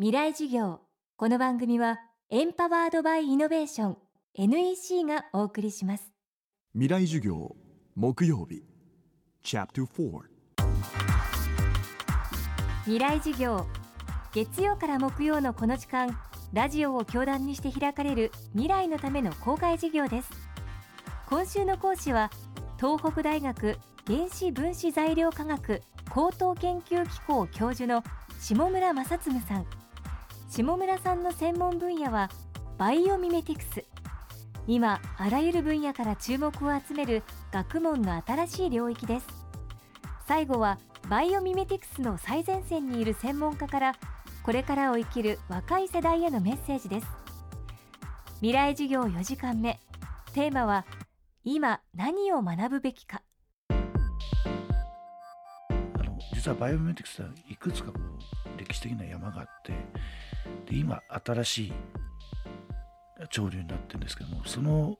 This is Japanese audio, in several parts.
未来授業。この番組はエンパワードバイイノベーション NEC がお送りします。未来授業木曜日。未来授業月曜から木曜のこの時間ラジオを教壇にして開かれる未来のための公開授業です。今週の講師は東北大学原子分子材料科学高等研究機構教授の下村正嗣さん下村さんの専門分野はバイオミメティクス。今あらゆる分野から注目を集める学問の新しい領域です。最後はバイオミメティクスの最前線にいる専門家からこれからを生きる若い世代へのメッセージです。未来授業4時間目。テーマは今何を学ぶべきか。あの実はバイオミメティクスはいくつかこう歴史的な山があってで今新しい潮流になってるんですけどもその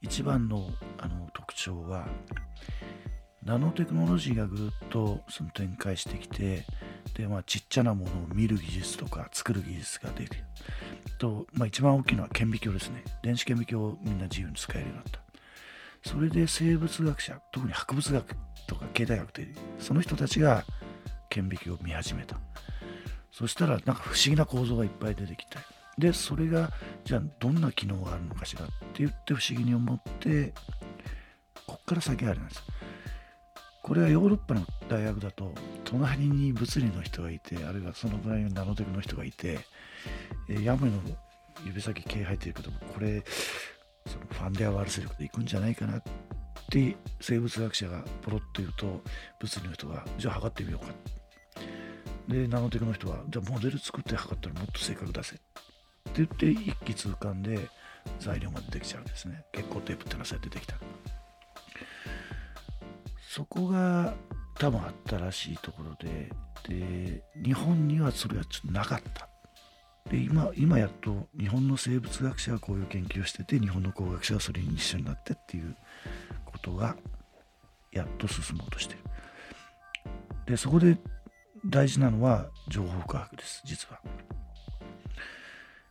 一番のあの特徴はナノテクノロジーがぐっとその展開してきてで、まあ、ちっちゃなものを見る技術とか作る技術が出てと、まあ、一番大きいのは顕微鏡ですね。電子顕微鏡をみんな自由に使えるようになった。それで生物学者特に博物学とか経済学ってその人たちが顕微鏡を見始めた。そしたらなんか不思議な構造がいっぱい出てきてでそれがじゃあどんな機能があるのかしらって言って不思議に思ってこっから先あるんです。これはヨーロッパの大学だと隣に物理の人がいてあるいはそのぐらいのナノテクの人がいて、え、ヤムの指先毛入ってるけどもこれそのファンデアワールセルクで行くんじゃないかなって生物学者がポロッと言うと物理の人がじゃあ測ってみようか。でナノテクの人はじゃあモデル作って測ったらもっと正確出せ。って言って一気通貫で材料が出てきちゃうんですね。結構テープってのはそうやって出てきた。そこが多分あったらしいところで。で日本にはそれはちょっとなかった。で今今やっと日本の生物学者がこういう研究をしてて日本の工学者がそれに一緒になってっていうことがやっと進もうとしてる。でそこで大事なのは情報科学です実は、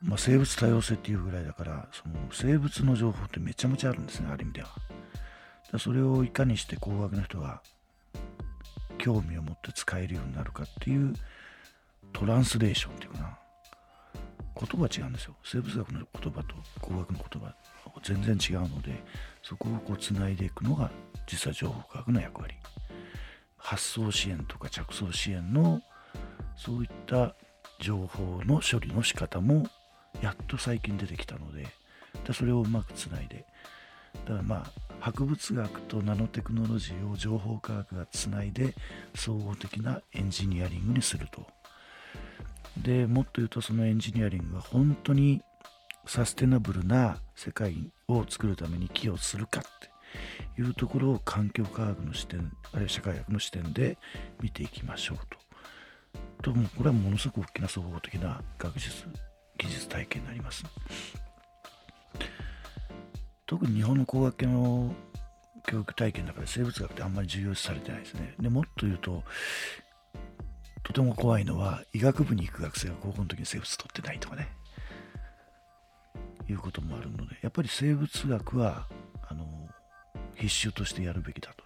まあ、生物多様性っていうぐらいだからその生物の情報ってめちゃめちゃあるんですねある意味では。それをいかにして工学の人が興味を持って使えるようになるかっていうトランスレーションっていうかな。言葉違うんですよ。生物学の言葉と工学の言葉全然違うのでそこをこうつないでいくのが実は情報科学の役割。発送支援とか着想支援のそういった情報の処理の仕方もやっと最近出てきたのででそれをうまくつないでだからまあ博物学とナノテクノロジーを情報科学がつないで総合的なエンジニアリングにすると。でもっと言うとそのエンジニアリングが本当にサステナブルな世界を作るために寄与するかって。いうところを環境科学の視点あるいは社会学の視点で見ていきましょうと。ともこれはものすごく大きな総合的な学術技術体験になります。特に日本の工学系の教育体験の中で生物学ってあんまり重要視されてないですね。でもっと言うととても怖いのは医学部に行く学生が高校の時に生物取ってないとかねいうこともあるのでやっぱり生物学は必修としてやるべきだと。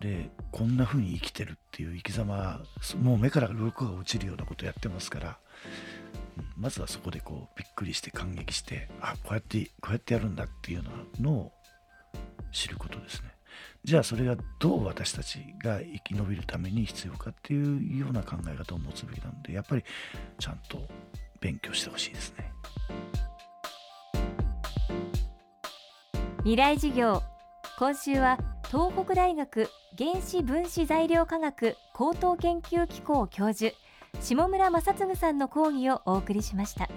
でこんな風に生きてるっていう生き様もう目から鱗が落ちるようなことやってますからまずはそこでこうびっくりして感激してあこうやってこうやってやるんだっていうのを知ることですね。じゃあそれがどう私たちが生き延びるために必要かっていうような考え方を持つべきなのでやっぱりちゃんと勉強してほしいですね。未来授業今週は東北大学原子分子材料科学高等研究機構教授下村正嗣さんの講義をお送りしました。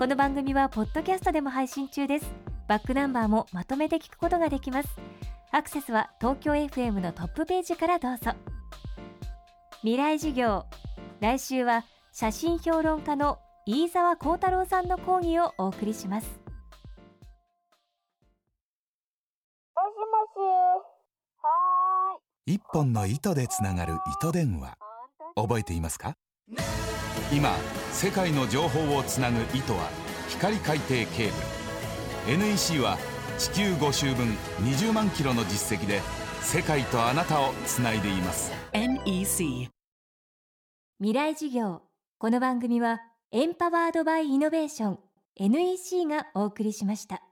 この番組はポッドキャストでも配信中です。バックナンバーもまとめて聞くことができます。アクセスは東京 FM のトップページからどうぞ。未来授業来週は写真評論家の飯沢幸太郎さんの講義をお送りします。一本の糸でつながる糸電話。覚えていますか？今世界の情報をつなぐ糸は光海底ケーブル。NEC は地球5周分20万キロの実績で世界とあなたをつないでいます。NEC 未来授業。この番組はエンパワードバイイノベーション。NEC がお送りしました